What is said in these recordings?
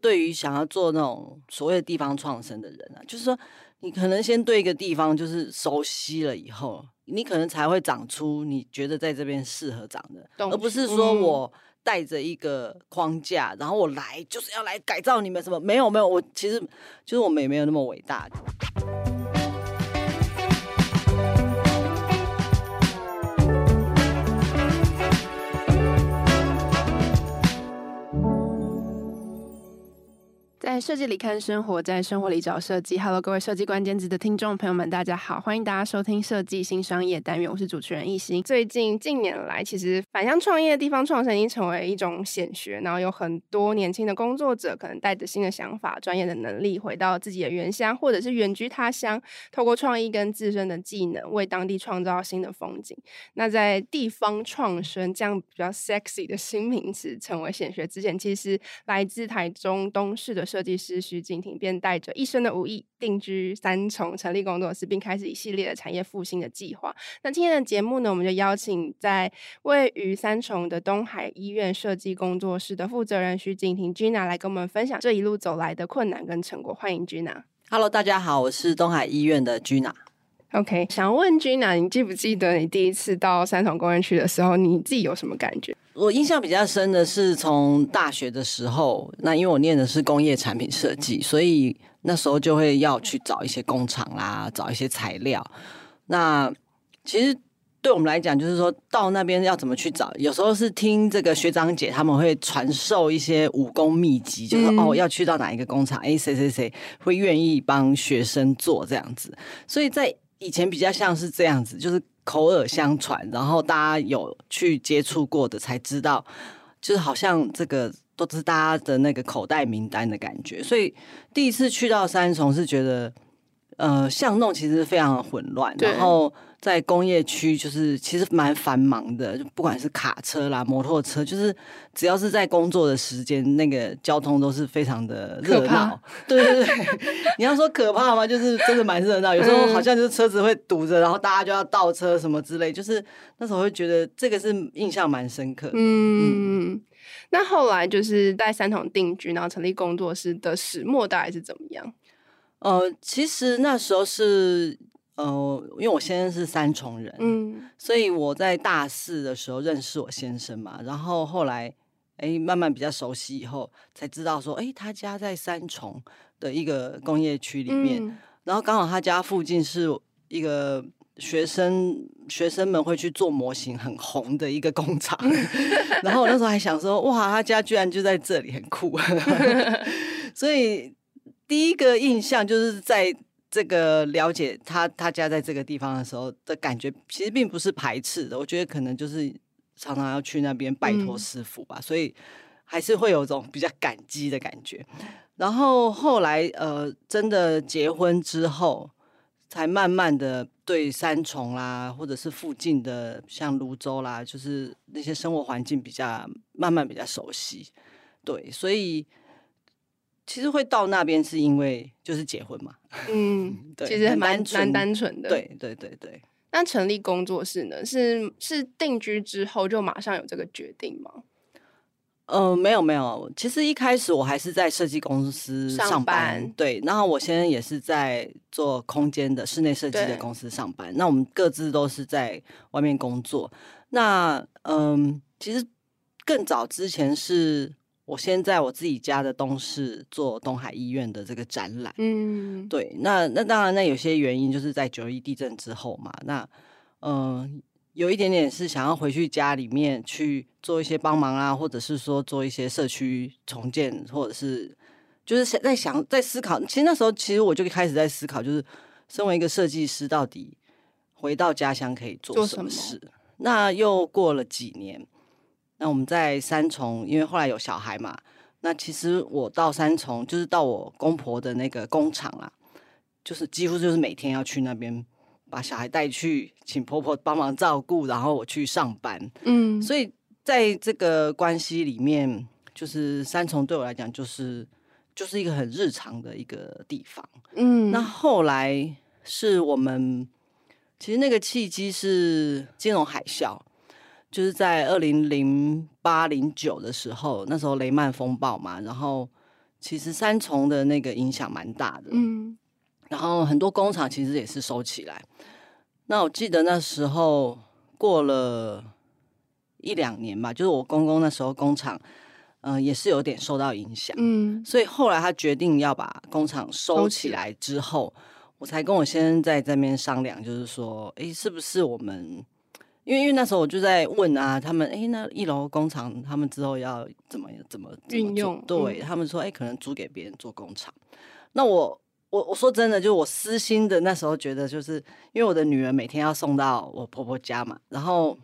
对于想要做那种所谓的地方创生的人啊，就是说，你可能先对一个地方就是熟悉了以后，你可能才会长出你觉得在这边适合长的，而不是说我带着一个框架，然后我来就是要来改造你们什么？没有没有，我其实就是我们也没有那么伟大。在设计里看生活，在生活里找设计。Hello，各位设计关键字的听众朋友们，大家好，欢迎大家收听设计新商业单元，我是主持人艺兴。最近近年来，其实返乡创业地方创生已经成为一种显学，然后有很多年轻的工作者可能带着新的想法、专业的能力，回到自己的原乡或者是远居他乡，透过创意跟自身的技能，为当地创造新的风景。那在地方创生这样比较 sexy 的新名词成为显学之前，其实来自台中东势的。设计师徐景婷便带着一身的武艺定居三重，成立工作室，并开始一系列的产业复兴的计划。那今天的节目呢，我们就邀请在位于三重的东海医院设计工作室的负责人徐景婷 Gina 来跟我们分享这一路走来的困难跟成果。欢迎 Gina。Hello，大家好，我是东海医院的 Gina。OK，想问 Gina，你记不记得你第一次到三重工业区的时候，你自己有什么感觉？我印象比较深的是从大学的时候，那因为我念的是工业产品设计，所以那时候就会要去找一些工厂啦，找一些材料。那其实对我们来讲，就是说到那边要怎么去找，有时候是听这个学长姐他们会传授一些武功秘籍，就是哦要去到哪一个工厂，哎谁谁谁会愿意帮学生做这样子，所以在。以前比较像是这样子，就是口耳相传，然后大家有去接触过的才知道，就是好像这个都是大家的那个口袋名单的感觉。所以第一次去到三重是觉得，呃，巷弄其实非常的混乱，然后。在工业区，就是其实蛮繁忙的，就不管是卡车啦、摩托车，就是只要是在工作的时间，那个交通都是非常的热闹。对对对，你要说可怕吗？就是真的蛮热闹，有时候好像就是车子会堵着，然后大家就要倒车什么之类，就是那时候会觉得这个是印象蛮深刻。嗯，嗯，那后来就是在三重定居，然后成立工作室的始末大概是怎么样？呃，其实那时候是。呃，因为我先生是三重人，嗯，所以我在大四的时候认识我先生嘛，然后后来哎慢慢比较熟悉以后，才知道说，哎，他家在三重的一个工业区里面，嗯，然后刚好他家附近是一个学生学生们会去做模型很红的一个工厂，然后我那时候还想说，哇，他家居然就在这里，很酷 所以第一个印象就是在。这个了解他他家在这个地方的时候的感觉，其实并不是排斥的。我觉得可能就是常常要去那边拜托师傅吧，嗯、所以还是会有种比较感激的感觉。然后后来呃，真的结婚之后，才慢慢的对三重啦，或者是附近的像泸州啦，就是那些生活环境比较慢慢比较熟悉。对，所以。其实会到那边是因为就是结婚嘛，嗯，对，其实蛮蛮单纯的，对对对对。那成立工作室呢？是是定居之后就马上有这个决定吗？呃，没有没有，其实一开始我还是在设计公司上班，上班对，然后我现在也是在做空间的室内设计的公司上班。那我们各自都是在外面工作。那嗯、呃，其实更早之前是。我先在我自己家的东市做东海医院的这个展览，嗯，对，那那当然，那有些原因就是在九一地震之后嘛，那嗯、呃，有一点点是想要回去家里面去做一些帮忙啊，或者是说做一些社区重建，或者是就是在想在思考。其实那时候，其实我就开始在思考，就是身为一个设计师，到底回到家乡可以做什么事？么那又过了几年。那我们在三重，因为后来有小孩嘛，那其实我到三重就是到我公婆的那个工厂啊，就是几乎就是每天要去那边把小孩带去，请婆婆帮忙照顾，然后我去上班。嗯，所以在这个关系里面，就是三重对我来讲就是就是一个很日常的一个地方。嗯，那后来是我们其实那个契机是金融海啸。就是在二零零八零九的时候，那时候雷曼风暴嘛，然后其实三重的那个影响蛮大的，嗯，然后很多工厂其实也是收起来。那我记得那时候过了一两年吧，就是我公公那时候工厂，嗯、呃，也是有点受到影响，嗯，所以后来他决定要把工厂收起来之后，我才跟我先生在这边商量，就是说，哎，是不是我们？因为因为那时候我就在问啊，他们哎，那一楼工厂他们之后要怎么怎么运用？对、嗯、他们说，哎，可能租给别人做工厂。那我我我说真的，就是我私心的那时候觉得，就是因为我的女儿每天要送到我婆婆家嘛，然后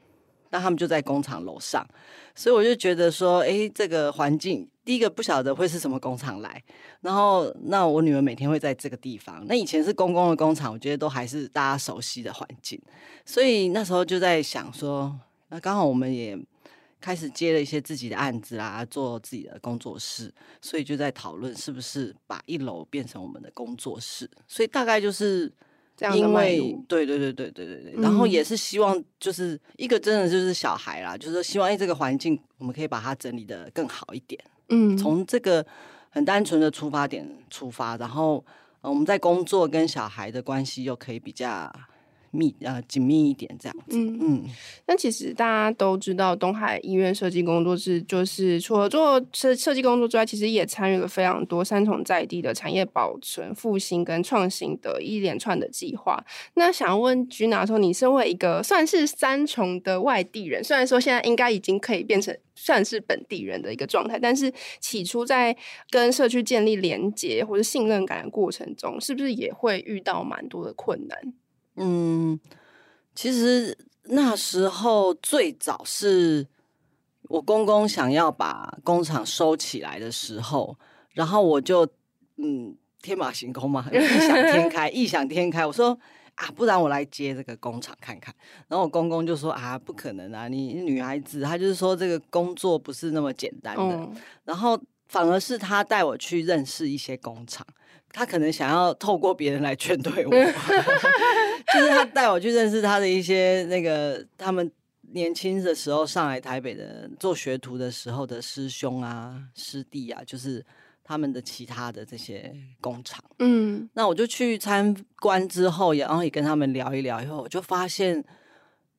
那他们就在工厂楼上，所以我就觉得说，哎，这个环境。第一个不晓得会是什么工厂来，然后那我女儿每天会在这个地方。那以前是公共的工厂，我觉得都还是大家熟悉的环境，所以那时候就在想说，那刚好我们也开始接了一些自己的案子啦，做自己的工作室，所以就在讨论是不是把一楼变成我们的工作室。所以大概就是这样。因为对对对对对对对，然后也是希望就是一个真的就是小孩啦，就是说希望哎这个环境我们可以把它整理的更好一点，嗯，从这个很单纯的出发点出发，然后我们在工作跟小孩的关系又可以比较。密呃紧密一点这样子，嗯嗯。那其实大家都知道，东海医院设计工作室就是除了做设设计工作之外，其实也参与了非常多三重在地的产业保存、复兴跟创新的一连串的计划。那想要问 Gina 说，你身为一个算是三重的外地人，虽然说现在应该已经可以变成算是本地人的一个状态，但是起初在跟社区建立连接或者信任感的过程中，是不是也会遇到蛮多的困难？嗯，其实那时候最早是我公公想要把工厂收起来的时候，然后我就嗯天马行空嘛，异想天 开，异想天开，我说啊，不然我来接这个工厂看看。然后我公公就说啊，不可能啊，你女孩子，他就是说这个工作不是那么简单的。嗯、然后反而是他带我去认识一些工厂。他可能想要透过别人来劝退我，就是他带我去认识他的一些那个他们年轻的时候上来台北的做学徒的时候的师兄啊、师弟啊，就是他们的其他的这些工厂。嗯，那我就去参观之后，然后也跟他们聊一聊，以后我就发现，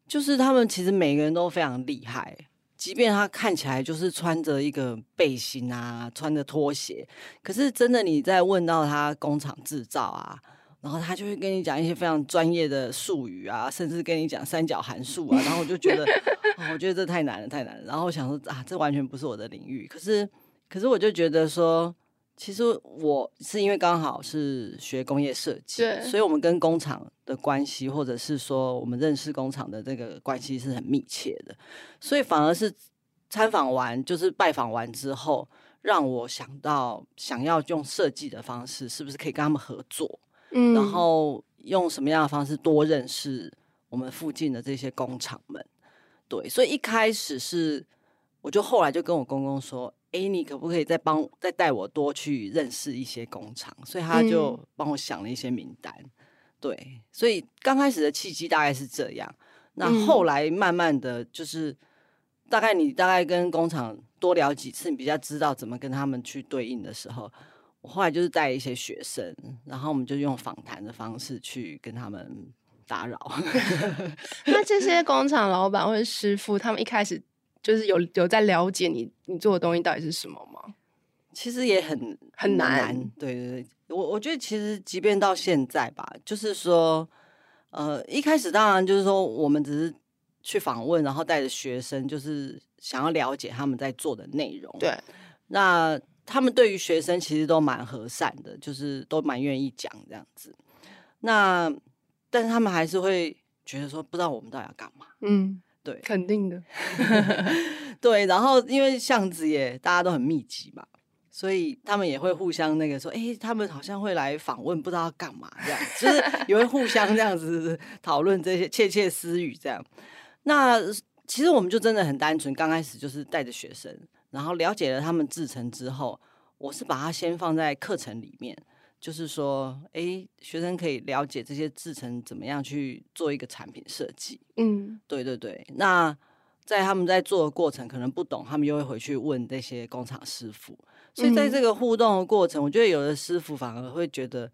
就是他们其实每个人都非常厉害。即便他看起来就是穿着一个背心啊，穿着拖鞋，可是真的你在问到他工厂制造啊，然后他就会跟你讲一些非常专业的术语啊，甚至跟你讲三角函数啊，然后我就觉得，哦，我觉得这太难了，太难了。然后我想说啊，这完全不是我的领域。可是，可是我就觉得说。其实我是因为刚好是学工业设计，所以我们跟工厂的关系，或者是说我们认识工厂的这个关系是很密切的，所以反而是参访完，就是拜访完之后，让我想到想要用设计的方式，是不是可以跟他们合作？嗯，然后用什么样的方式多认识我们附近的这些工厂们？对，所以一开始是，我就后来就跟我公公说。哎，你可不可以再帮再带我多去认识一些工厂？所以他就帮我想了一些名单。嗯、对，所以刚开始的契机大概是这样。那后来慢慢的就是，大概你大概跟工厂多聊几次，你比较知道怎么跟他们去对应的时候，我后来就是带一些学生，然后我们就用访谈的方式去跟他们打扰。那这些工厂老板或者师傅，他们一开始。就是有有在了解你你做的东西到底是什么吗？其实也很很难。对对对，我我觉得其实即便到现在吧，就是说，呃，一开始当然就是说我们只是去访问，然后带着学生，就是想要了解他们在做的内容。对，那他们对于学生其实都蛮和善的，就是都蛮愿意讲这样子。那但是他们还是会觉得说，不知道我们到底要干嘛。嗯。对，肯定的。对，然后因为巷子也大家都很密集嘛，所以他们也会互相那个说，哎，他们好像会来访问，不知道要干嘛这样，就是也会互相这样子讨论这些窃窃私语这样。那其实我们就真的很单纯，刚开始就是带着学生，然后了解了他们制成之后，我是把它先放在课程里面。就是说，哎，学生可以了解这些制成怎么样去做一个产品设计。嗯，对对对。那在他们在做的过程可能不懂，他们又会回去问这些工厂师傅。所以在这个互动的过程，我觉得有的师傅反而会觉得，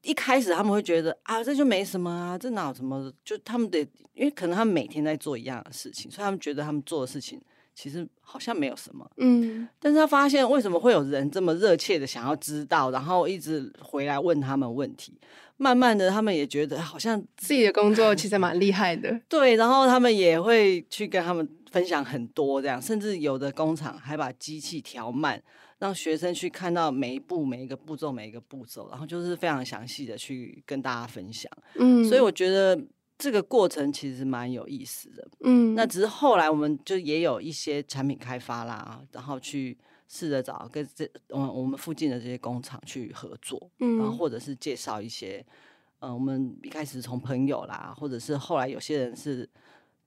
一开始他们会觉得啊，这就没什么啊，这哪有什么？就他们得，因为可能他们每天在做一样的事情，所以他们觉得他们做的事情。其实好像没有什么，嗯，但是他发现为什么会有人这么热切的想要知道，然后一直回来问他们问题，慢慢的他们也觉得好像自己的工作其实蛮厉害的，对，然后他们也会去跟他们分享很多这样，甚至有的工厂还把机器调慢，让学生去看到每一步每一个步骤每一个步骤，然后就是非常详细的去跟大家分享，嗯，所以我觉得。这个过程其实蛮有意思的，嗯，那只是后来我们就也有一些产品开发啦，然后去试着找跟这嗯我们附近的这些工厂去合作，嗯，然后或者是介绍一些，嗯，我们一开始从朋友啦，或者是后来有些人是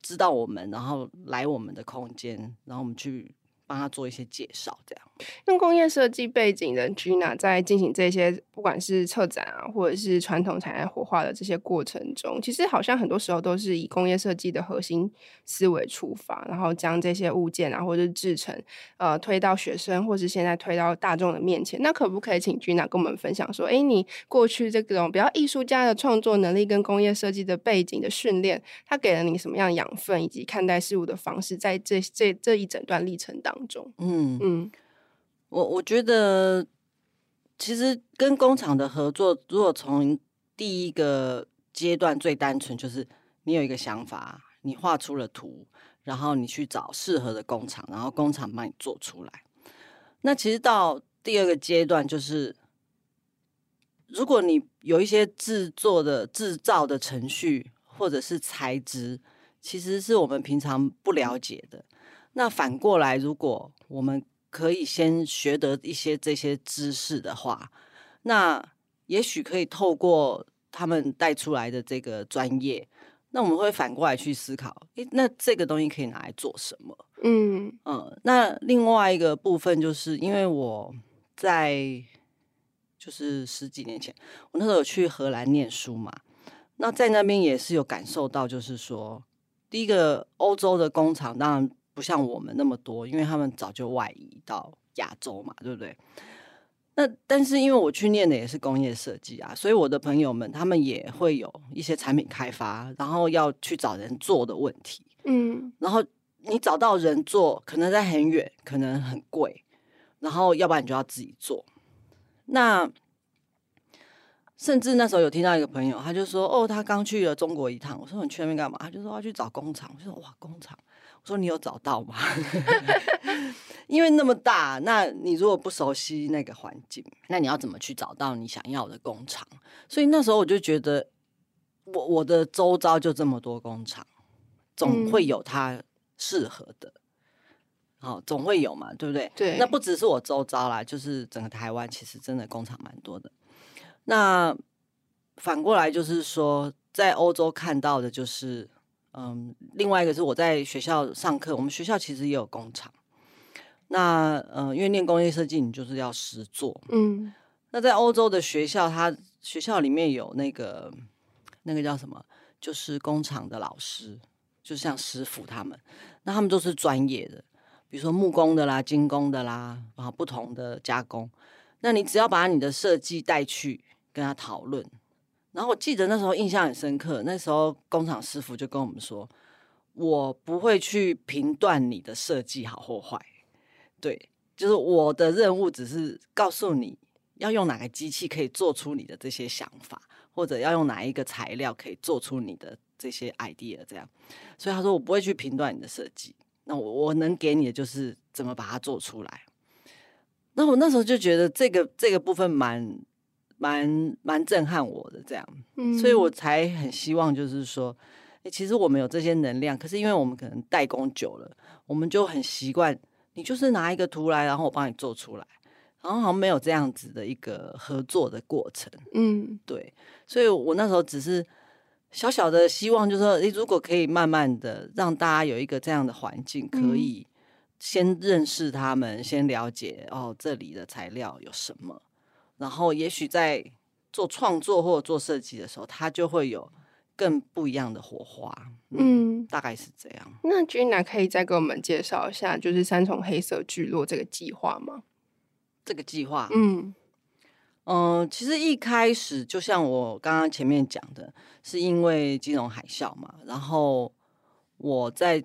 知道我们，然后来我们的空间，然后我们去。帮他做一些介绍，这样。用工业设计背景的 Gina 在进行这些，不管是策展啊，或者是传统产业活化的这些过程中，其实好像很多时候都是以工业设计的核心思维出发，然后将这些物件啊，或者是制成，呃，推到学生，或是现在推到大众的面前。那可不可以请 Gina 跟我们分享说，哎，你过去这种比较艺术家的创作能力跟工业设计的背景的训练，它给了你什么样养分，以及看待事物的方式，在这这这一整段历程当中？嗯嗯。我我觉得，其实跟工厂的合作，如果从第一个阶段最单纯，就是你有一个想法，你画出了图，然后你去找适合的工厂，然后工厂帮你做出来。那其实到第二个阶段，就是如果你有一些制作的制造的程序或者是材质，其实是我们平常不了解的。那反过来，如果我们可以先学得一些这些知识的话，那也许可以透过他们带出来的这个专业，那我们会反过来去思考，诶，那这个东西可以拿来做什么？嗯嗯。那另外一个部分就是，因为我在就是十几年前，我那时候有去荷兰念书嘛，那在那边也是有感受到，就是说，第一个欧洲的工厂当然。不像我们那么多，因为他们早就外移到亚洲嘛，对不对？那但是因为我去念的也是工业设计啊，所以我的朋友们他们也会有一些产品开发，然后要去找人做的问题。嗯，然后你找到人做，可能在很远，可能很贵，然后要不然你就要自己做。那甚至那时候有听到一个朋友，他就说：“哦，他刚去了中国一趟。”我说：“你去那边干嘛？”他就说：“要去找工厂。”我说：“哇，工厂。”说你有找到吗？因为那么大，那你如果不熟悉那个环境，那你要怎么去找到你想要的工厂？所以那时候我就觉得，我我的周遭就这么多工厂，总会有它适合的，好、总会有嘛，对不对？对。那不只是我周遭啦，就是整个台湾其实真的工厂蛮多的。那反过来就是说，在欧洲看到的就是。嗯，另外一个是我在学校上课，我们学校其实也有工厂。那呃，因为念工业设计，你就是要实做。嗯，那在欧洲的学校，他学校里面有那个那个叫什么，就是工厂的老师，就像师傅他们，那他们都是专业的，比如说木工的啦、金工的啦，然后不同的加工。那你只要把你的设计带去跟他讨论。然后我记得那时候印象很深刻，那时候工厂师傅就跟我们说：“我不会去评断你的设计好或坏，对，就是我的任务只是告诉你要用哪个机器可以做出你的这些想法，或者要用哪一个材料可以做出你的这些 idea，这样。所以他说我不会去评断你的设计，那我我能给你的就是怎么把它做出来。那我那时候就觉得这个这个部分蛮。蛮蛮震撼我的这样，嗯，所以我才很希望就是说，欸，其实我们有这些能量，可是因为我们可能代工久了，我们就很习惯，你就是拿一个图来，然后我帮你做出来，然后好像没有这样子的一个合作的过程，嗯，对，所以我那时候只是小小的希望，就是说，欸，如果可以慢慢的让大家有一个这样的环境，可以先认识他们，先了解哦，这里的材料有什么。然后，也许在做创作或者做设计的时候，他就会有更不一样的火花。嗯，嗯大概是这样。那 Gina 可以再给我们介绍一下，就是三重黑色聚落这个计划吗？这个计划，嗯嗯、呃，其实一开始就像我刚刚前面讲的，是因为金融海啸嘛，然后我在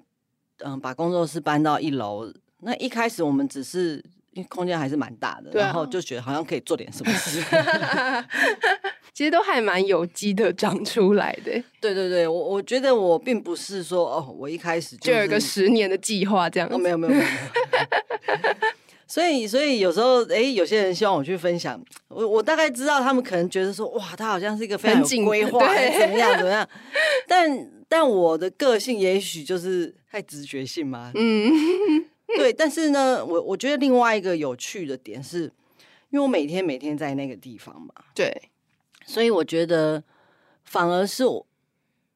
嗯、呃、把工作室搬到一楼，那一开始我们只是因为空间还是蛮大的，啊、然后就觉得好像可以做点什么事 其实都还蛮有机的长出来的。对对对，我我觉得我并不是说哦，我一开始就，是、就有一个十年的计划这样子，哦，没有没有没有。所以，所以有时候，哎，有些人希望我去分享，我我大概知道他们可能觉得说，哇，他好像是一个非常有规划，怎么样怎么样。但但我的个性也许就是太直觉性嘛，嗯，对。但是呢，我我觉得另外一个有趣的点是，因为我每天每天在那个地方嘛，对，所以我觉得反而是我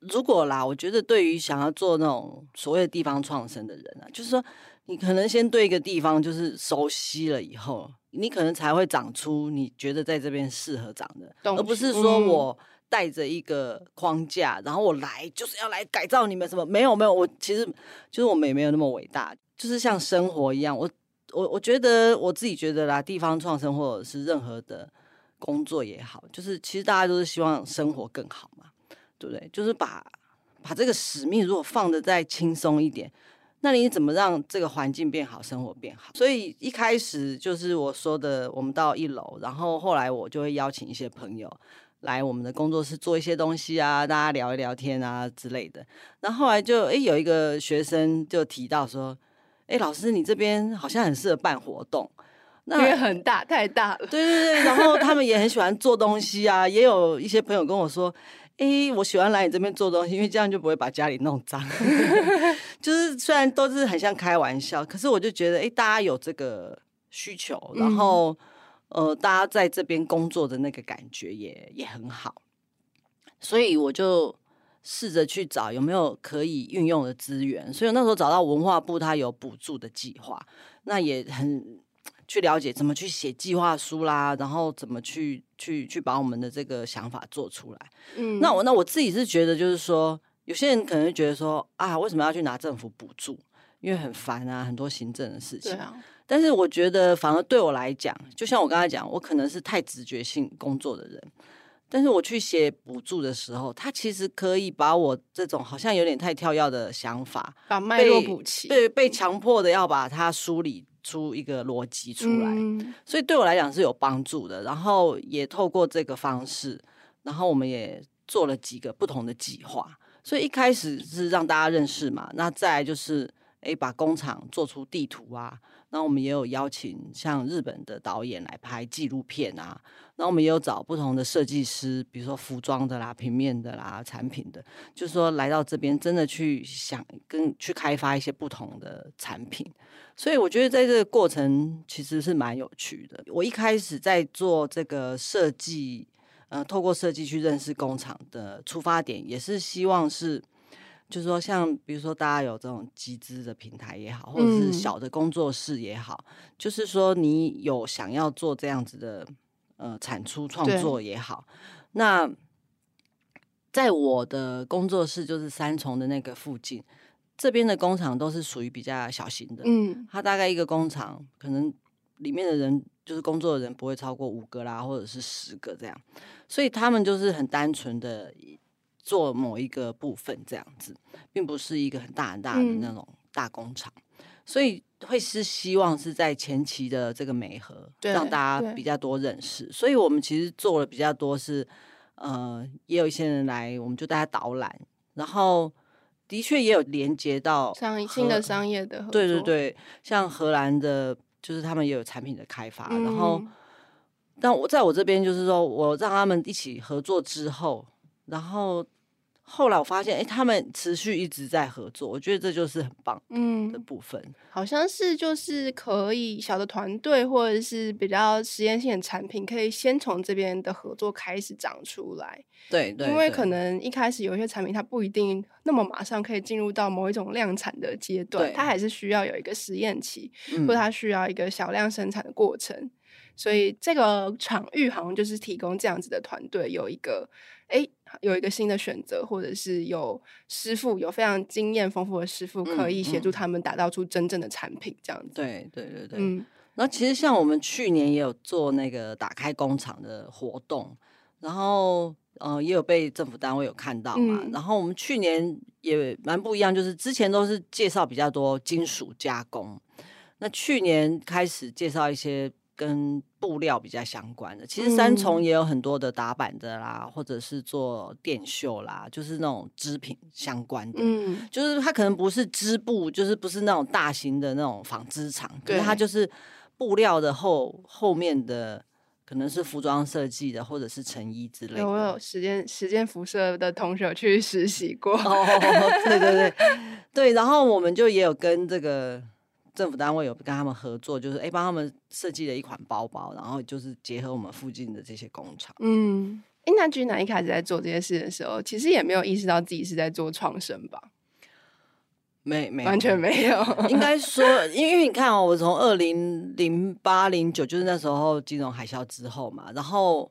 如果啦，我觉得对于想要做那种所谓的地方创生的人啊，就是说。你可能先对一个地方就是熟悉了以后，你可能才会长出你觉得在这边适合长的，西而不是说我带着一个框架，嗯、然后我来就是要来改造你们什么？没有没有，我其实就是我们也没有那么伟大，就是像生活一样，我我我觉得我自己觉得啦，地方创生或者是任何的工作也好，就是其实大家都是希望生活更好嘛，对不对？就是把把这个使命如果放得再轻松一点。那你怎么让这个环境变好，生活变好？所以一开始就是我说的，我们到一楼，然后后来我就会邀请一些朋友来我们的工作室做一些东西啊，大家聊一聊天啊之类的。然后后来就诶有一个学生就提到说，诶老师你这边好像很适合办活动，那因为很大太大了。对对对，然后他们也很喜欢做东西啊，也有一些朋友跟我说。哎，我喜欢来你这边做东西，因为这样就不会把家里弄脏。就是虽然都是很像开玩笑，可是我就觉得，哎，大家有这个需求，然后、嗯、呃，大家在这边工作的那个感觉也也很好，所以我就试着去找有没有可以运用的资源。所以那时候找到文化部，它有补助的计划，那也很。去了解怎么去写计划书啦，然后怎么去去去把我们的这个想法做出来。嗯，那我那我自己是觉得，就是说，有些人可能觉得说啊，为什么要去拿政府补助？因为很烦啊，很多行政的事情。但是我觉得，反而对我来讲，就像我刚才讲，我可能是太直觉性工作的人，但是我去写补助的时候，他其实可以把我这种好像有点太跳跃的想法，把脉络补齐，对，被强迫的要把它梳理。出一个逻辑出来，嗯、所以对我来讲是有帮助的。然后也透过这个方式，然后我们也做了几个不同的计划。所以一开始是让大家认识嘛，那再来就是诶，把工厂做出地图啊。那我们也有邀请像日本的导演来拍纪录片啊。那我们也有找不同的设计师，比如说服装的啦、平面的啦、产品的，就是说来到这边真的去想跟去开发一些不同的产品。所以我觉得在这个过程其实是蛮有趣的。我一开始在做这个设计，呃，透过设计去认识工厂的出发点，也是希望是，就是说像比如说大家有这种集资的平台也好，或者是小的工作室也好，嗯、就是说你有想要做这样子的呃产出创作也好，那在我的工作室就是三重的那个附近。这边的工厂都是属于比较小型的，嗯，它大概一个工厂可能里面的人就是工作的人不会超过五个啦，或者是十个这样，所以他们就是很单纯的做某一个部分这样子，并不是一个很大很大的那种大工厂，嗯、所以会是希望是在前期的这个美合，对让大家比较多认识，所以我们其实做了比较多是，呃，也有一些人来，我们就带他导览，然后。的确也有连接到商新的商业的合作，对对对，像荷兰的，就是他们也有产品的开发，嗯、然后，但我在我这边就是说我让他们一起合作之后，然后。后来我发现，哎，他们持续一直在合作，我觉得这就是很棒嗯的部分。嗯，好像是就是可以小的团队或者是比较实验性的产品，可以先从这边的合作开始长出来。对对，对，因为可能一开始有一些产品，它不一定那么马上可以进入到某一种量产的阶段，它还是需要有一个实验期，嗯、或者它需要一个小量生产的过程。所以这个场域好像就是提供这样子的团队有一个，哎，有一个新的选择，或者是有师傅有非常经验丰富的师傅可以协助他们打造出真正的产品，这样子。对对对对。嗯，然后其实像我们去年也有做那个打开工厂的活动，然后。呃，也有被政府单位有看到嘛。嗯、然后我们去年也蛮不一样，就是之前都是介绍比较多金属加工，那去年开始介绍一些跟布料比较相关的。其实三重也有很多的打板的啦，或者是做电绣啦，就是那种织品相关的。嗯，就是它可能不是织布，就是不是那种大型的那种纺织厂，可是它就是布料的后后面的。可能是服装设计的，或者是成衣之类的。我有时间时间辐射的同学去实习过。哦，对对对 对。然后我们就也有跟这个政府单位有跟他们合作，就是哎帮他们设计了一款包包，然后就是结合我们附近的这些工厂。嗯，哎，那君南一开始在做这些事的时候，其实也没有意识到自己是在做创生吧？没没完全没有，应该说，因为你看哦，我从二零零八零九就是那时候金融海啸之后嘛，然后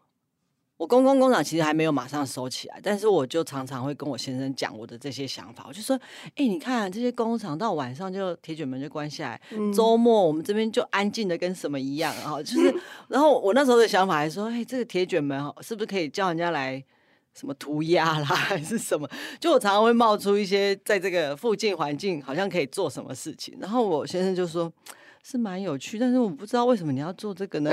我公共工厂其实还没有马上收起来，但是我就常常会跟我先生讲我的这些想法，我就说，哎，你看这些工厂到晚上就铁卷门就关下来，嗯、周末我们这边就安静的跟什么一样，然后就是，然后我那时候的想法还说，哎，这个铁卷门是不是可以叫人家来？什么涂鸦啦，还是什么？就我常常会冒出一些，在这个附近环境好像可以做什么事情。然后我先生就说，是蛮有趣，但是我不知道为什么你要做这个呢？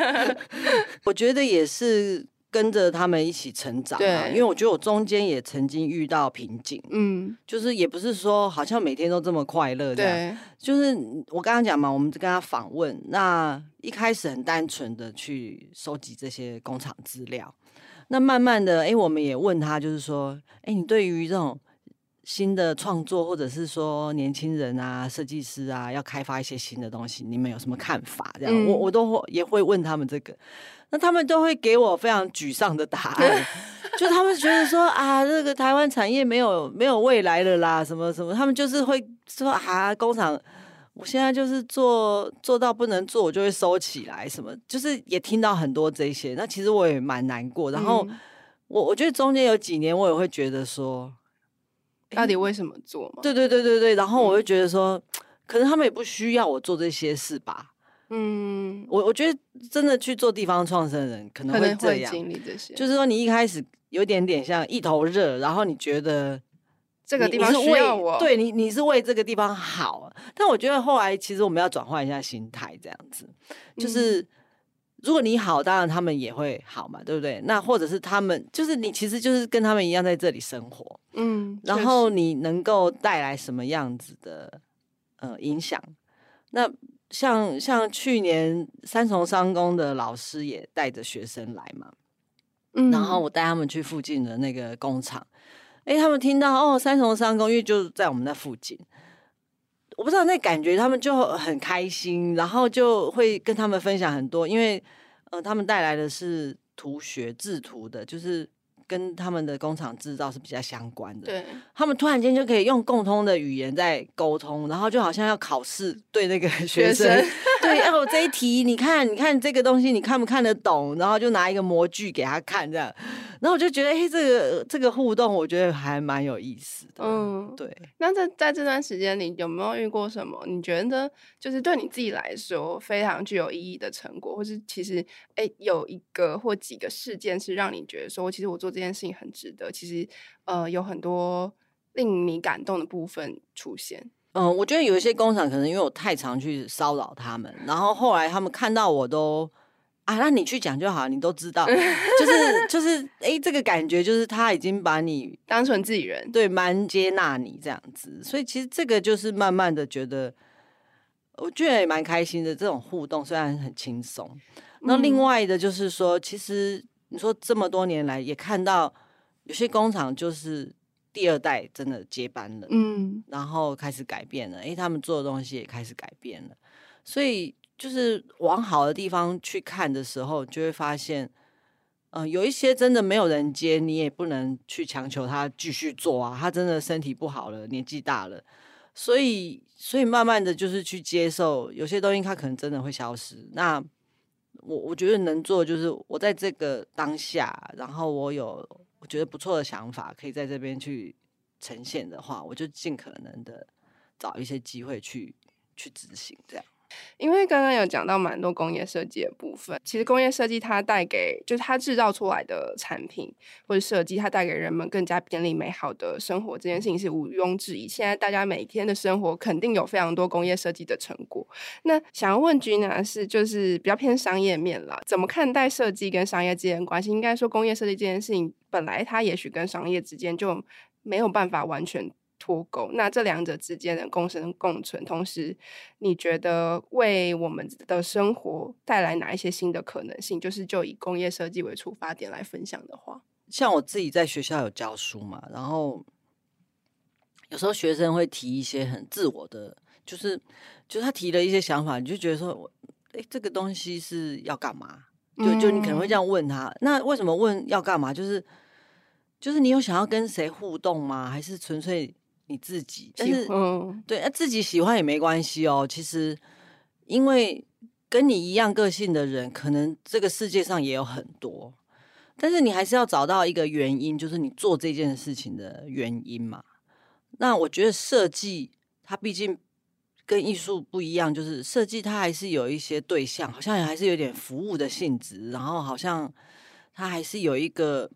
我觉得也是跟着他们一起成长啊，因为我觉得我中间也曾经遇到瓶颈，嗯，就是也不是说好像每天都这么快乐，这样，就是我刚刚讲嘛，我们跟他访问，那一开始很单纯的去收集这些工厂资料。那慢慢的，哎、欸，我们也问他，就是说，哎、欸，你对于这种新的创作，或者是说年轻人啊、设计师啊，要开发一些新的东西，你们有什么看法？这样，嗯、我我都会也会问他们这个，那他们都会给我非常沮丧的答案，就他们觉得说啊，这个台湾产业没有没有未来了啦，什么什么，他们就是会说啊，工厂。我现在就是做做到不能做，我就会收起来。什么，就是也听到很多这些。那其实我也蛮难过。然后我我觉得中间有几年，我也会觉得说，到底为什么做嘛？对对对对对。然后我就觉得说，可能他们也不需要我做这些事吧。嗯，我我觉得真的去做地方创生的人可能会这样经历这些。就是说，你一开始有点点像一头热，然后你觉得。这个地方需要我，对你，你是为这个地方好。但我觉得后来其实我们要转换一下心态，这样子，就是如果你好，当然他们也会好嘛，对不对？那或者是他们，就是你其实就是跟他们一样在这里生活，嗯，然后你能够带来什么样子的呃影响？那像像去年三重商工的老师也带着学生来嘛，嗯，然后我带他们去附近的那个工厂。哎，他们听到哦，三重商工，因为就在我们那附近，我不知道那感觉，他们就很开心，然后就会跟他们分享很多，因为呃，他们带来的是图学制图的，就是。跟他们的工厂制造是比较相关的，对，他们突然间就可以用共通的语言在沟通，然后就好像要考试，对那个学生，学生对，哦，这一题，你看，你看这个东西，你看不看得懂？然后就拿一个模具给他看，这样，然后我就觉得，哎，这个这个互动，我觉得还蛮有意思的，嗯，对。那在在这段时间里，有没有遇过什么？你觉得就是对你自己来说非常具有意义的成果，或是其实，哎，有一个或几个事件是让你觉得说，其实我做这。这件事情很值得，其实呃有很多令你感动的部分出现。嗯、呃，我觉得有一些工厂可能因为我太常去骚扰他们，然后后来他们看到我都啊，那你去讲就好，你都知道，就是就是哎，这个感觉就是他已经把你当成自己人，对，蛮接纳你这样子，所以其实这个就是慢慢的觉得，我觉得也蛮开心的这种互动，虽然很轻松。那另外的就是说，其实。你说这么多年来也看到有些工厂就是第二代真的接班了，嗯，然后开始改变了，哎，他们做的东西也开始改变了，所以就是往好的地方去看的时候，就会发现，嗯、呃，有一些真的没有人接，你也不能去强求他继续做啊，他真的身体不好了，年纪大了，所以所以慢慢的就是去接受，有些东西它可能真的会消失，那。我我觉得能做就是我在这个当下，然后我有我觉得不错的想法，可以在这边去呈现的话，我就尽可能的找一些机会去去执行这样。因为刚刚有讲到蛮多工业设计的部分，其实工业设计它带给就是它制造出来的产品或者设计，它带给人们更加便利美好的生活，这件事情是毋庸置疑。现在大家每天的生活肯定有非常多工业设计的成果。那想要问君呢是就是比较偏商业面了，怎么看待设计跟商业之间的关系？应该说工业设计这件事情本来它也许跟商业之间就没有办法完全。脱钩，那这两者之间的共生共存，同时你觉得为我们的生活带来哪一些新的可能性？就是就以工业设计为出发点来分享的话，像我自己在学校有教书嘛，然后有时候学生会提一些很自我的，就是就是他提了一些想法，你就觉得说，哎，这个东西是要干嘛？就就你可能会这样问他，嗯、那为什么问要干嘛？就是就是你有想要跟谁互动吗？还是纯粹？你自己，但是嗯对，那自己喜欢也没关系哦。其实，因为跟你一样个性的人，可能这个世界上也有很多。但是你还是要找到一个原因，就是你做这件事情的原因嘛。那我觉得设计它毕竟跟艺术不一样，就是设计它还是有一些对象，好像也还是有点服务的性质。然后好像它还是有一个，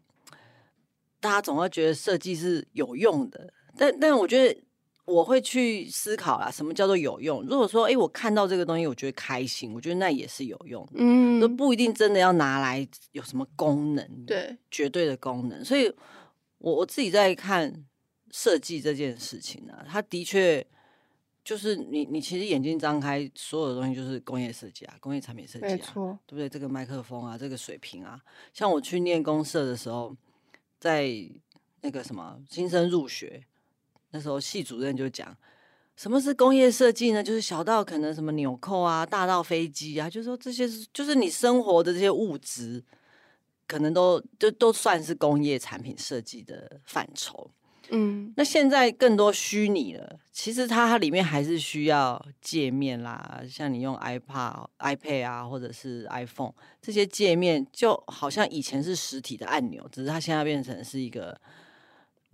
大家总会觉得设计是有用的。但但我觉得我会去思考啦，什么叫做有用？如果说，哎，我看到这个东西，我觉得开心，我觉得那也是有用的，嗯，都不一定真的要拿来有什么功能，对，绝对的功能。所以，我我自己在看设计这件事情呢，它的确就是你你其实眼睛张开，所有的东西就是工业设计啊，工业产品设计啊，没错，对不对？这个麦克风啊，这个水平啊，像我去念公社的时候，在那个什么新生入学。那时候系主任就讲，什么是工业设计呢？就是小到可能什么纽扣啊，大到飞机啊，就是说这些是就是你生活的这些物质，可能都就都算是工业产品设计的范畴。嗯，那现在更多虚拟了，其实它它里面还是需要界面啦，像你用 iPad、iPad 啊，或者是 iPhone 这些界面，就好像以前是实体的按钮，只是它现在变成是一个。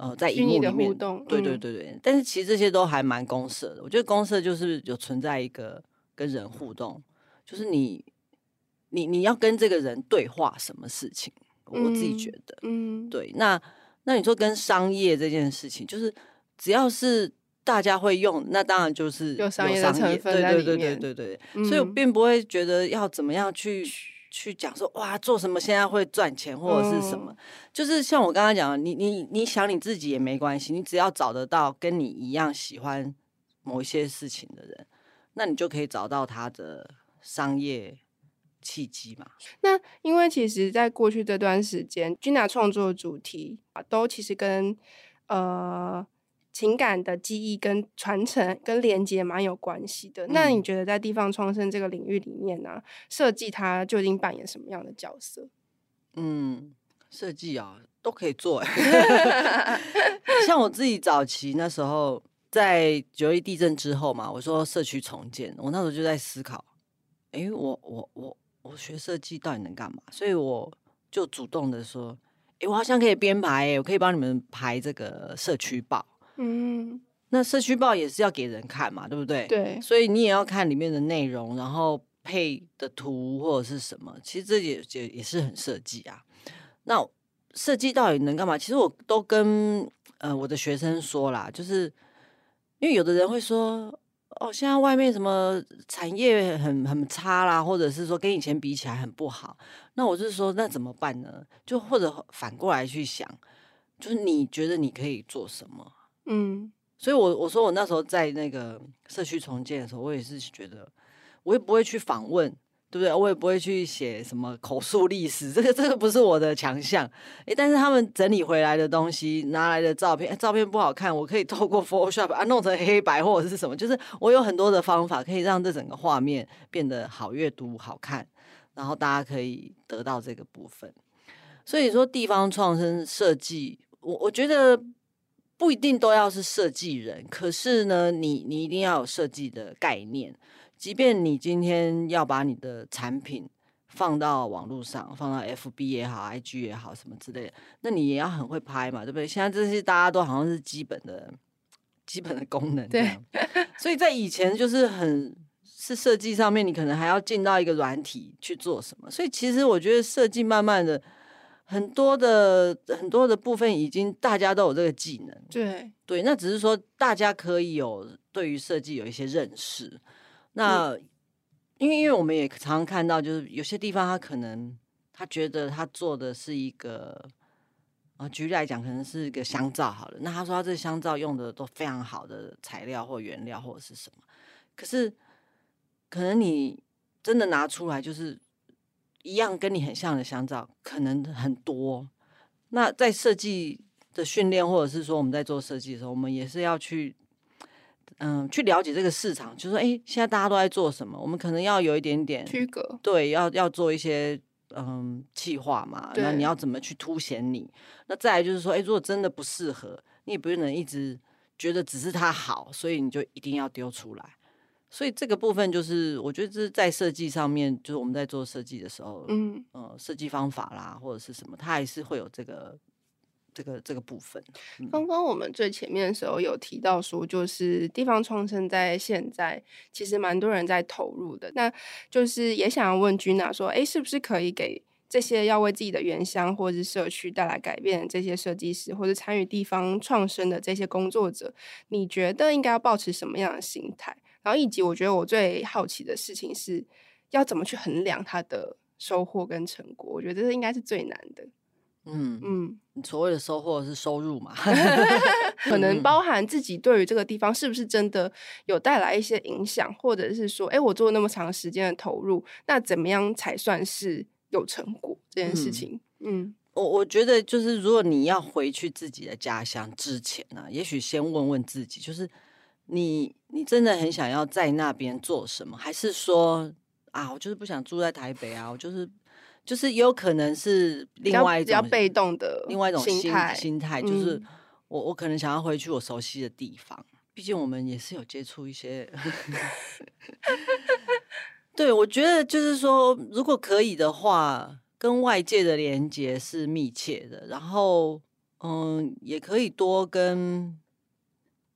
呃，在荧幕里面，对对对对，嗯、但是其实这些都还蛮公社的。我觉得公社就是有存在一个跟人互动，就是你你你要跟这个人对话什么事情，嗯、我自己觉得，嗯，对。那那你说跟商业这件事情，就是只要是大家会用，那当然就是有商业对对对对对对。嗯、所以我并不会觉得要怎么样去。去讲说哇，做什么现在会赚钱或者是什么，嗯、就是像我刚刚讲的，你你你想你自己也没关系，你只要找得到跟你一样喜欢某一些事情的人，那你就可以找到他的商业契机嘛。那因为其实，在过去这段时间，Gina 创作主题啊，都其实跟呃。情感的记忆跟传承跟连接蛮有关系的。那你觉得在地方创生这个领域里面呢、啊，设计它究竟扮演什么样的角色？嗯，设计啊都可以做。像我自己早期那时候在九一地震之后嘛，我说社区重建，我那时候就在思考，哎、欸，我我我我学设计到底能干嘛？所以我就主动的说，哎、欸，我好像可以编排、欸，我可以帮你们排这个社区报。嗯，那社区报也是要给人看嘛，对不对？对，所以你也要看里面的内容，然后配的图或者是什么，其实这也也也是很设计啊。那设计到底能干嘛？其实我都跟呃我的学生说啦，就是因为有的人会说，哦，现在外面什么产业很很差啦，或者是说跟以前比起来很不好。那我就是说，那怎么办呢？就或者反过来去想，就是你觉得你可以做什么？嗯，所以我，我说我那时候在那个社区重建的时候，我也是觉得，我也不会去访问，对不对？我也不会去写什么口述历史，这个这个不是我的强项。诶，但是他们整理回来的东西，拿来的照片，照片不好看，我可以透过 Photoshop 啊弄成黑白或者是什么，就是我有很多的方法可以让这整个画面变得好阅读、好看，然后大家可以得到这个部分。所以说，地方创生设计，我我觉得。不一定都要是设计人，可是呢，你你一定要有设计的概念。即便你今天要把你的产品放到网络上，放到 FB 也好，IG 也好，什么之类的，那你也要很会拍嘛，对不对？现在这些大家都好像是基本的、基本的功能，对。所以在以前就是很是设计上面，你可能还要进到一个软体去做什么。所以其实我觉得设计慢慢的。很多的很多的部分已经大家都有这个技能，对对，那只是说大家可以有对于设计有一些认识。那、嗯、因为因为我们也常常看到，就是有些地方他可能他觉得他做的是一个啊，举例来讲，可能是一个香皂好了。那他说他这个香皂用的都非常好的材料或原料或者是什么，可是可能你真的拿出来就是。一样跟你很像的香皂可能很多，那在设计的训练，或者是说我们在做设计的时候，我们也是要去，嗯，去了解这个市场，就是说，哎，现在大家都在做什么？我们可能要有一点点区隔，对，要要做一些嗯计划嘛。那你要怎么去凸显你？那再来就是说，哎，如果真的不适合，你也不能一直觉得只是它好，所以你就一定要丢出来。所以这个部分就是，我觉得这是在设计上面，就是我们在做设计的时候，嗯，呃，设计方法啦，或者是什么，它还是会有这个这个这个部分。嗯。刚刚我们最前面的时候有提到说，就是地方创生在现在其实蛮多人在投入的，那就是也想要问 Gina 说，哎，是不是可以给这些要为自己的原乡或者是社区带来改变的这些设计师，或者参与地方创生的这些工作者，你觉得应该要保持什么样的心态？然后以及我觉得我最好奇的事情是要怎么去衡量它的收获跟成果，我觉得这应该是最难的。嗯嗯，所谓的收获是收入嘛？可能包含自己对于这个地方是不是真的有带来一些影响，或者是说，哎，我做了那么长时间的投入，那怎么样才算是有成果这件事情？嗯，嗯我我觉得就是如果你要回去自己的家乡之前呢、啊，也许先问问自己，就是。你你真的很想要在那边做什么？还是说啊，我就是不想住在台北啊？我就是就是也有可能是另外一种比较被动的另外一种心态心态，就是我我可能想要回去我熟悉的地方。毕竟我们也是有接触一些，对，我觉得就是说，如果可以的话，跟外界的连接是密切的，然后嗯，也可以多跟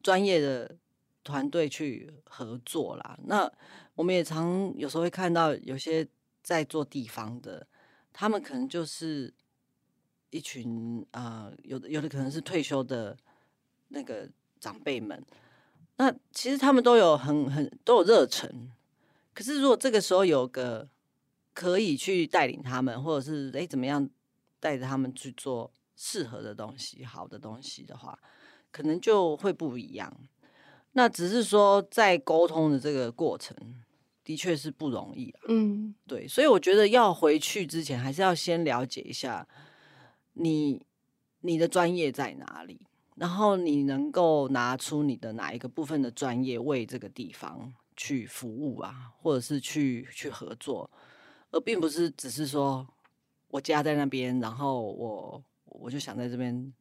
专业的。团队去合作啦，那我们也常有时候会看到有些在做地方的，他们可能就是一群啊、有的有的可能是退休的那个长辈们，那其实他们都有很很都有热忱，可是如果这个时候有个可以去带领他们，或者是诶怎么样带着他们去做适合的东西、好的东西的话，可能就会不一样。那只是说，在沟通的这个过程，的确是不容易啊。嗯，对，所以我觉得要回去之前，还是要先了解一下你你的专业在哪里，然后你能够拿出你的哪一个部分的专业为这个地方去服务啊，或者是去去合作，而并不是只是说我家在那边，然后我我就想在这边。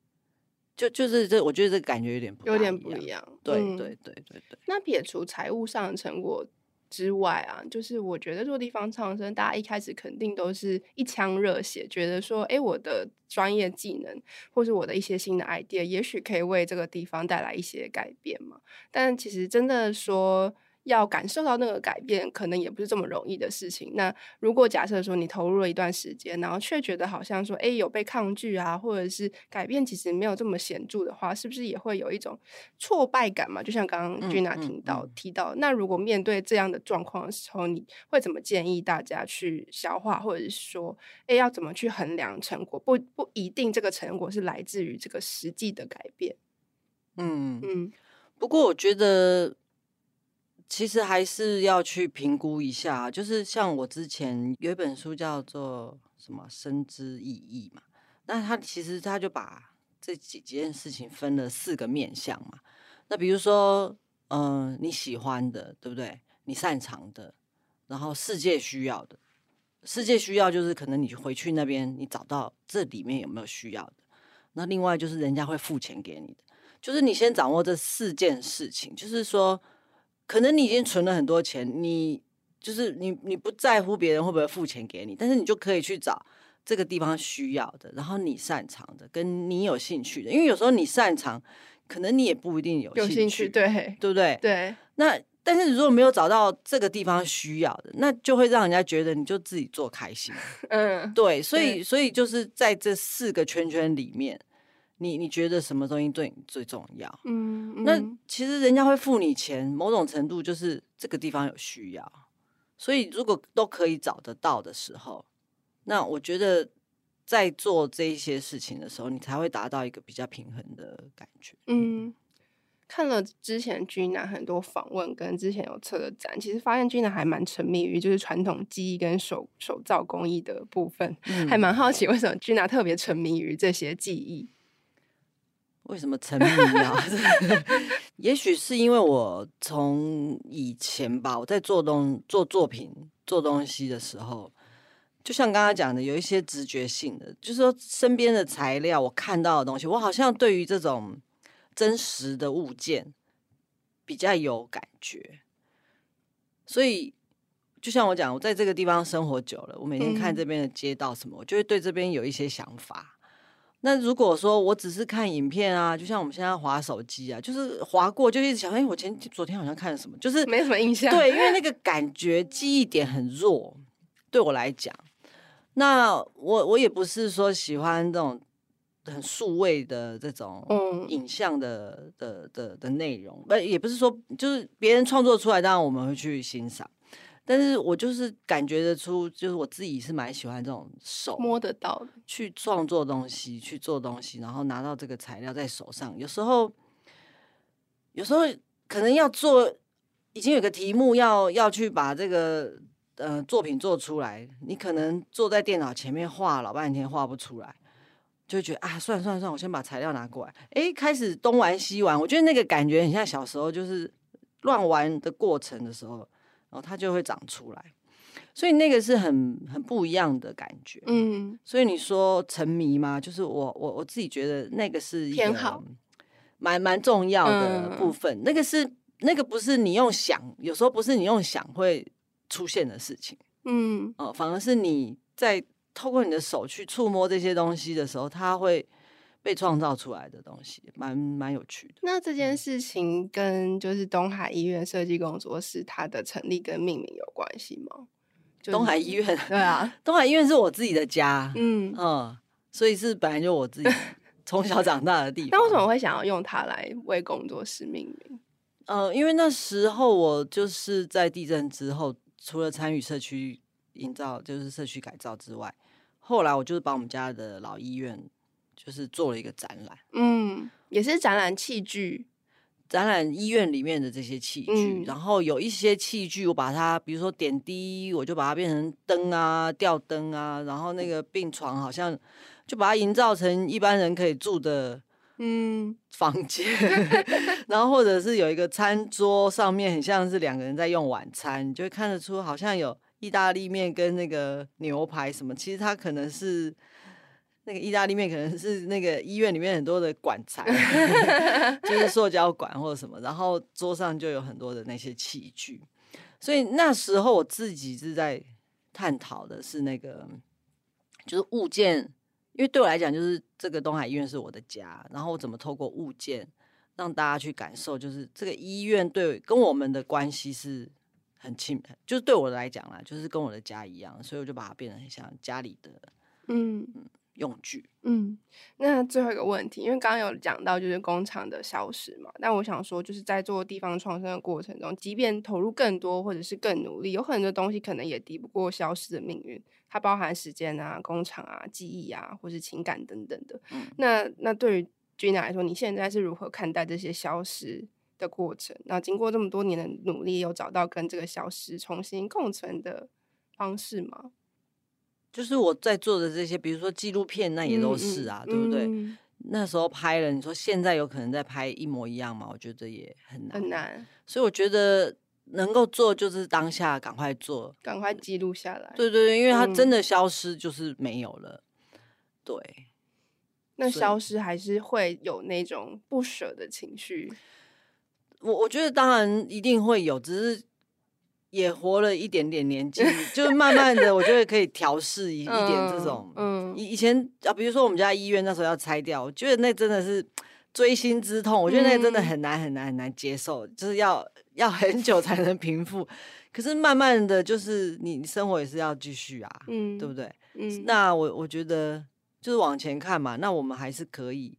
就就是这，我觉得这感觉有点不有点不一样。对、嗯、对对对对。那撇除财务上的成果之外啊，就是我觉得做地方创生，大家一开始肯定都是一腔热血，觉得说，哎，我的专业技能或是我的一些新的 idea，也许可以为这个地方带来一些改变嘛。但其实真的说。要感受到那个改变，可能也不是这么容易的事情。那如果假设说你投入了一段时间，然后却觉得好像说，哎，有被抗拒啊，或者是改变其实没有这么显著的话，是不是也会有一种挫败感嘛？就像刚刚 Gina 听到、嗯嗯嗯、提到，那如果面对这样的状况的时候，你会怎么建议大家去消化，或者是说，哎，要怎么去衡量成果？不不一定这个成果是来自于这个实际的改变。嗯嗯。不过我觉得。其实还是要去评估一下，就是像我之前有一本书叫做什么“生之意义”嘛，那他其实他就把这几件事情分了四个面向嘛。那比如说，嗯、你喜欢的，对不对？你擅长的，然后世界需要的，世界需要就是可能你回去那边，你找到这里面有没有需要的。那另外就是人家会付钱给你的，就是你先掌握这四件事情，就是说。可能你已经存了很多钱，你就是你你不在乎别人会不会付钱给你，但是你就可以去找这个地方需要的，然后你擅长的，跟你有兴趣的，因为有时候你擅长，可能你也不一定有兴趣，有兴趣对对不对？对。那但是如果没有找到这个地方需要的，那就会让人家觉得你就自己做开心。嗯，对，所以所以就是在这四个圈圈里面。你你觉得什么东西对你最重要？嗯，嗯，那其实人家会付你钱，某种程度就是这个地方有需要，所以如果都可以找得到的时候，那我觉得在做这一些事情的时候，你才会达到一个比较平衡的感觉。嗯，看了之前 Gina 很多访问跟之前有策的展，其实发现 Gina 还蛮沉迷于就是传统技艺跟手手造工艺的部分，嗯、还蛮好奇为什么 Gina 特别沉迷于这些技艺。为什么沉迷啊？也许是因为我从以前吧，我在做东做作品做东西的时候，就像刚刚讲的，有一些直觉性的，就是说身边的材料，我看到的东西，我好像对于这种真实的物件比较有感觉。所以，就像我讲，我在这个地方生活久了，我每天看这边的街道什么，我就会对这边有一些想法。那如果说我只是看影片啊，就像我们现在滑手机啊，就是滑过就一直想，哎，我前昨天好像看了什么，就是没什么印象。对，因为那个感觉记忆点很弱，对我来讲。那我我也不是说喜欢这种很数位的这种影像的、嗯、的的的内容，不也不是说就是别人创作出来，当然我们会去欣赏。但是我就是感觉得出，就是我自己是蛮喜欢这种手摸得到的去创作东西，去做东西，然后拿到这个材料在手上。有时候，有时候可能要做，已经有个题目要要去把这个呃作品做出来，你可能坐在电脑前面画老半天画不出来，就觉得啊，算了算了算了，我先把材料拿过来。哎，开始东玩西玩，我觉得那个感觉很像小时候就是乱玩的过程的时候。然后它就会长出来，所以那个是很很不一样的感觉。嗯，所以你说沉迷吗？就是我我我自己觉得那个是一个蛮蛮重要的部分。嗯、那个是那个不是你用想，有时候不是你用想会出现的事情。嗯，哦、呃，反而是你在透过你的手去触摸这些东西的时候，它会。被创造出来的东西，蛮蛮有趣的。那这件事情跟就是东海医院设计工作室它的成立跟命名有关系吗？就是、东海医院，对啊，东海医院是我自己的家，嗯嗯，所以是本来就我自己 从小长大的地方。那为什么会想要用它来为工作室命名？呃，因为那时候我就是在地震之后，除了参与社区营造，就是社区改造之外，后来我就是把我们家的老医院。就是做了一个展览，嗯，也是展览器具，展览医院里面的这些器具，嗯、然后有一些器具，我把它，比如说点滴，我就把它变成灯啊、吊灯啊，然后那个病床好像就把它营造成一般人可以住的，嗯，房间，然后或者是有一个餐桌上面很像是两个人在用晚餐，你就会看得出好像有意大利面跟那个牛排什么，其实它可能是。那个意大利面可能是那个医院里面很多的管材，就是塑胶管或者什么，然后桌上就有很多的那些器具，所以那时候我自己是在探讨的是那个，就是物件，因为对我来讲，就是这个东海医院是我的家，然后我怎么透过物件让大家去感受，就是这个医院对跟我们的关系是很亲，就是对我来讲啦，就是跟我的家一样，所以我就把它变得很像家里的，嗯嗯。用具，嗯，那最后一个问题，因为刚刚有讲到就是工厂的消失嘛，但我想说，就是在做地方创生的过程中，即便投入更多或者是更努力，有很多东西可能也敌不过消失的命运。它包含时间啊、工厂啊、记忆啊，或是情感等等的。嗯、那那对于 Gina 来说，你现在是如何看待这些消失的过程？那经过这么多年的努力，有找到跟这个消失重新共存的方式吗？就是我在做的这些，比如说纪录片，那也都是啊，嗯、对不对？嗯、那时候拍了，你说现在有可能再拍一模一样吗？我觉得也很难，很难。所以我觉得能够做就是当下赶快做，赶快记录下来。对对对，因为它真的消失就是没有了。嗯、对，那消失还是会有那种不舍的情绪。我我觉得当然一定会有，只是。也活了一点点年纪，就是慢慢的，我觉得可以调试一一点这种。嗯，以以前啊，比如说我们家医院那时候要拆掉，我觉得那真的是锥心之痛。我觉得那真的很难很难很难接受，就是要要很久才能平复。可是慢慢的就是你生活也是要继续啊，嗯，对不对？嗯，那我我觉得就是往前看嘛，那我们还是可以。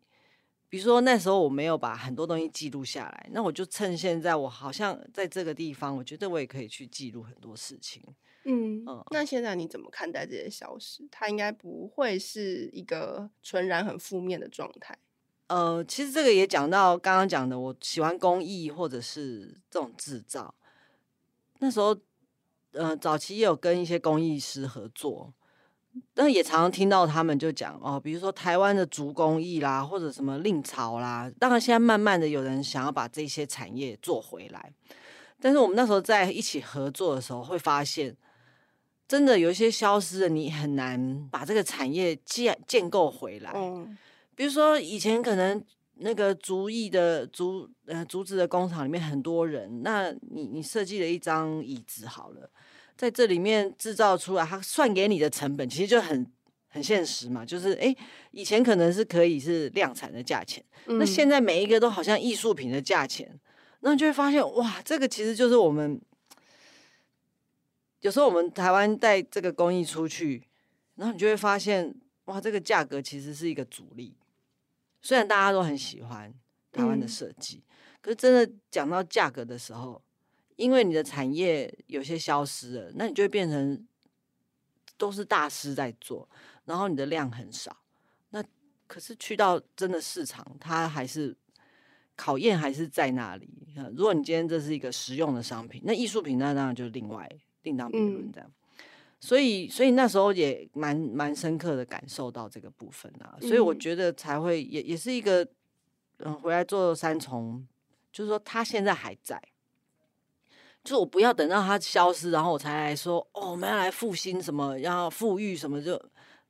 比如说那时候我没有把很多东西记录下来，那我就趁现在我好像在这个地方，我觉得我也可以去记录很多事情。嗯，嗯，那现在你怎么看待这些消失？它应该不会是一个纯然很负面的状态。呃，其实这个也讲到刚刚讲的，我喜欢工艺或者是这种制造。那时候，呃，早期也有跟一些工艺师合作。但也常常听到他们就讲哦，比如说台湾的竹工艺啦，或者什么令潮啦。当然，现在慢慢的有人想要把这些产业做回来。但是我们那时候在一起合作的时候，会发现真的有一些消失了，你很难把这个产业建建构回来。嗯，比如说以前可能那个竹艺的竹呃竹子的工厂里面很多人，那你你设计了一张椅子好了。在这里面制造出来，他算给你的成本其实就很很现实嘛，就是哎，以前可能是可以是量产的价钱，嗯，那现在每一个都好像艺术品的价钱，那你就会发现哇，这个其实就是我们有时候我们台湾带这个工艺出去，然后你就会发现哇，这个价格其实是一个阻力。虽然大家都很喜欢台湾的设计，嗯，可是真的讲到价格的时候。因为你的产业有些消失了，那你就会变成都是大师在做，然后你的量很少。那可是去到真的市场，它还是考验还是在那里。如果你今天这是一个实用的商品，那艺术品那当然就另外另当别论这样。所以，所以那时候也蛮蛮深刻的感受到这个部分啊。所以我觉得才会也也是一个嗯，回来做三重，就是说他现在还在。就是我不要等到它消失，然后我才来说哦，我们要来复兴什么，要富裕什么就，就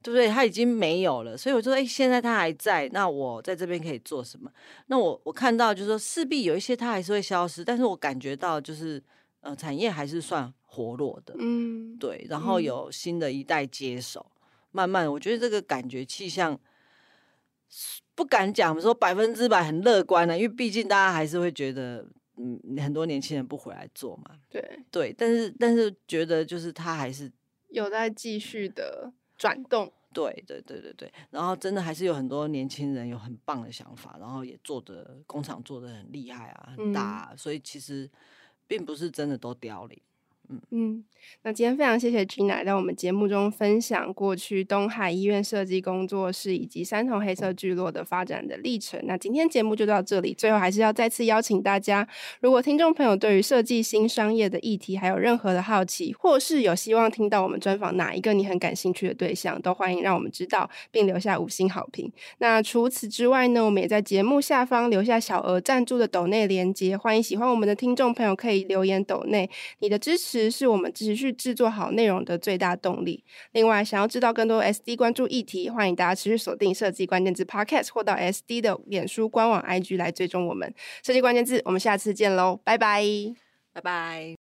对不对？它已经没有了，所以我就说，哎，现在它还在，那我在这边可以做什么？那我我看到就是说，势必有一些它还是会消失，但是我感觉到就是，呃，产业还是算活络的，嗯，对，然后有新的一代接手，嗯、慢慢，我觉得这个感觉气象不敢讲说百分之百很乐观的，因为毕竟大家还是会觉得。嗯，很多年轻人不回来做嘛，对。对，但是但是觉得就是他还是有在继续的转动，对对对对对，然后真的还是有很多年轻人有很棒的想法，然后也做的工厂做的很厉害啊，很大啊，嗯，所以其实并不是真的都凋零。嗯，那今天非常谢谢 Gina 来到我们节目中分享过去东海医院设计工作室以及三重黑色聚落的发展的历程。那今天节目就到这里，最后还是要再次邀请大家，如果听众朋友对于设计新商业的议题还有任何的好奇，或是有希望听到我们专访哪一个你很感兴趣的对象，都欢迎让我们知道，并留下五星好评。那除此之外呢，我们也在节目下方留下小额赞助的抖内连接，欢迎喜欢我们的听众朋友可以留言抖内，你的支持。是我们持续制作好内容的最大动力。另外，想要知道更多 SD 关注议题，欢迎大家持续锁定设计关键字 Podcast，或到 SD 的脸书官网 IG 来追踪我们设计关键字。我们下次见喽，拜拜，拜拜。